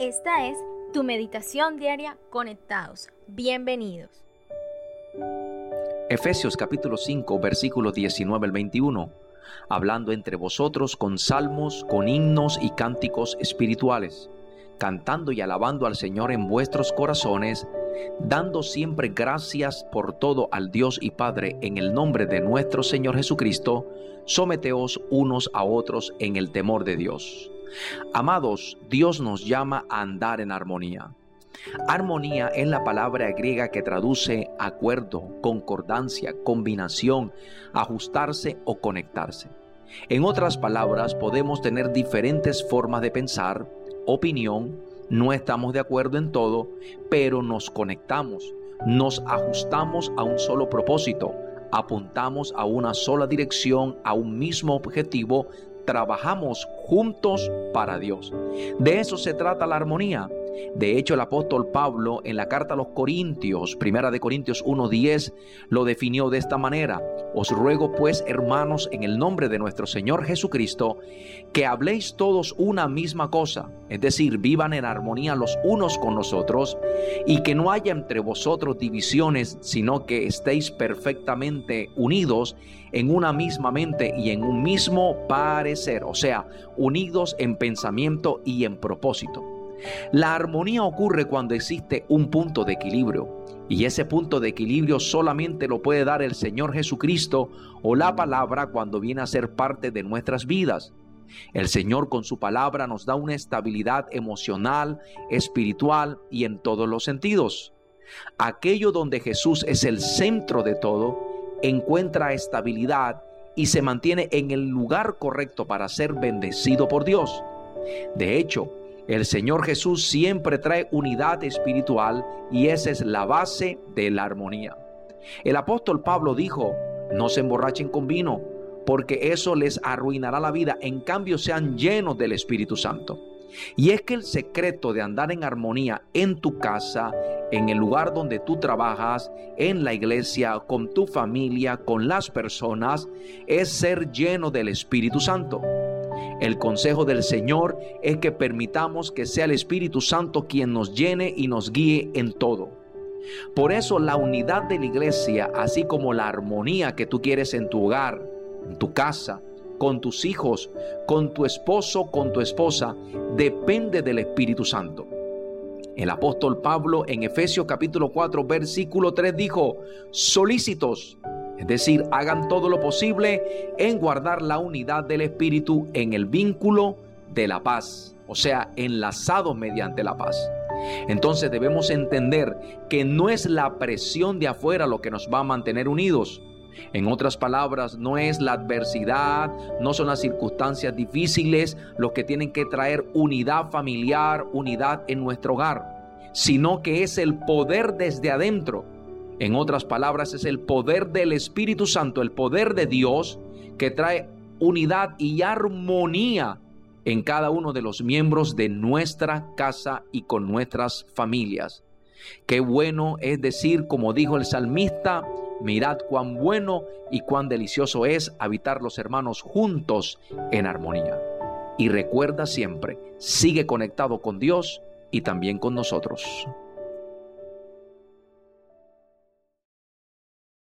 Esta es tu meditación diaria conectados. Bienvenidos. Efesios capítulo 5 versículos 19 al 21. Hablando entre vosotros con salmos, con himnos y cánticos espirituales, cantando y alabando al Señor en vuestros corazones, dando siempre gracias por todo al Dios y Padre en el nombre de nuestro Señor Jesucristo, someteos unos a otros en el temor de Dios. Amados, Dios nos llama a andar en armonía. Armonía es la palabra griega que traduce acuerdo, concordancia, combinación, ajustarse o conectarse. En otras palabras, podemos tener diferentes formas de pensar, opinión, no estamos de acuerdo en todo, pero nos conectamos, nos ajustamos a un solo propósito, apuntamos a una sola dirección, a un mismo objetivo, trabajamos juntos para Dios. De eso se trata la armonía. De hecho, el apóstol Pablo en la carta a los Corintios, primera de Corintios 1:10, lo definió de esta manera: Os ruego pues, hermanos, en el nombre de nuestro Señor Jesucristo, que habléis todos una misma cosa, es decir, vivan en armonía los unos con los otros, y que no haya entre vosotros divisiones, sino que estéis perfectamente unidos en una misma mente y en un mismo parecer, o sea, unidos en pensamiento y en propósito. La armonía ocurre cuando existe un punto de equilibrio y ese punto de equilibrio solamente lo puede dar el Señor Jesucristo o la palabra cuando viene a ser parte de nuestras vidas. El Señor con su palabra nos da una estabilidad emocional, espiritual y en todos los sentidos. Aquello donde Jesús es el centro de todo, encuentra estabilidad y se mantiene en el lugar correcto para ser bendecido por Dios. De hecho, el Señor Jesús siempre trae unidad espiritual y esa es la base de la armonía. El apóstol Pablo dijo, no se emborrachen con vino, porque eso les arruinará la vida, en cambio sean llenos del Espíritu Santo. Y es que el secreto de andar en armonía en tu casa, en el lugar donde tú trabajas, en la iglesia, con tu familia, con las personas, es ser lleno del Espíritu Santo. El consejo del Señor es que permitamos que sea el Espíritu Santo quien nos llene y nos guíe en todo. Por eso la unidad de la iglesia, así como la armonía que tú quieres en tu hogar, en tu casa, con tus hijos, con tu esposo, con tu esposa, depende del Espíritu Santo. El apóstol Pablo en Efesios capítulo 4 versículo 3 dijo, solícitos es decir, hagan todo lo posible en guardar la unidad del Espíritu en el vínculo de la paz, o sea, enlazados mediante la paz. Entonces debemos entender que no es la presión de afuera lo que nos va a mantener unidos. En otras palabras, no es la adversidad, no son las circunstancias difíciles lo que tienen que traer unidad familiar, unidad en nuestro hogar, sino que es el poder desde adentro en otras palabras, es el poder del Espíritu Santo, el poder de Dios que trae unidad y armonía en cada uno de los miembros de nuestra casa y con nuestras familias. Qué bueno es decir, como dijo el salmista, mirad cuán bueno y cuán delicioso es habitar los hermanos juntos en armonía. Y recuerda siempre, sigue conectado con Dios y también con nosotros.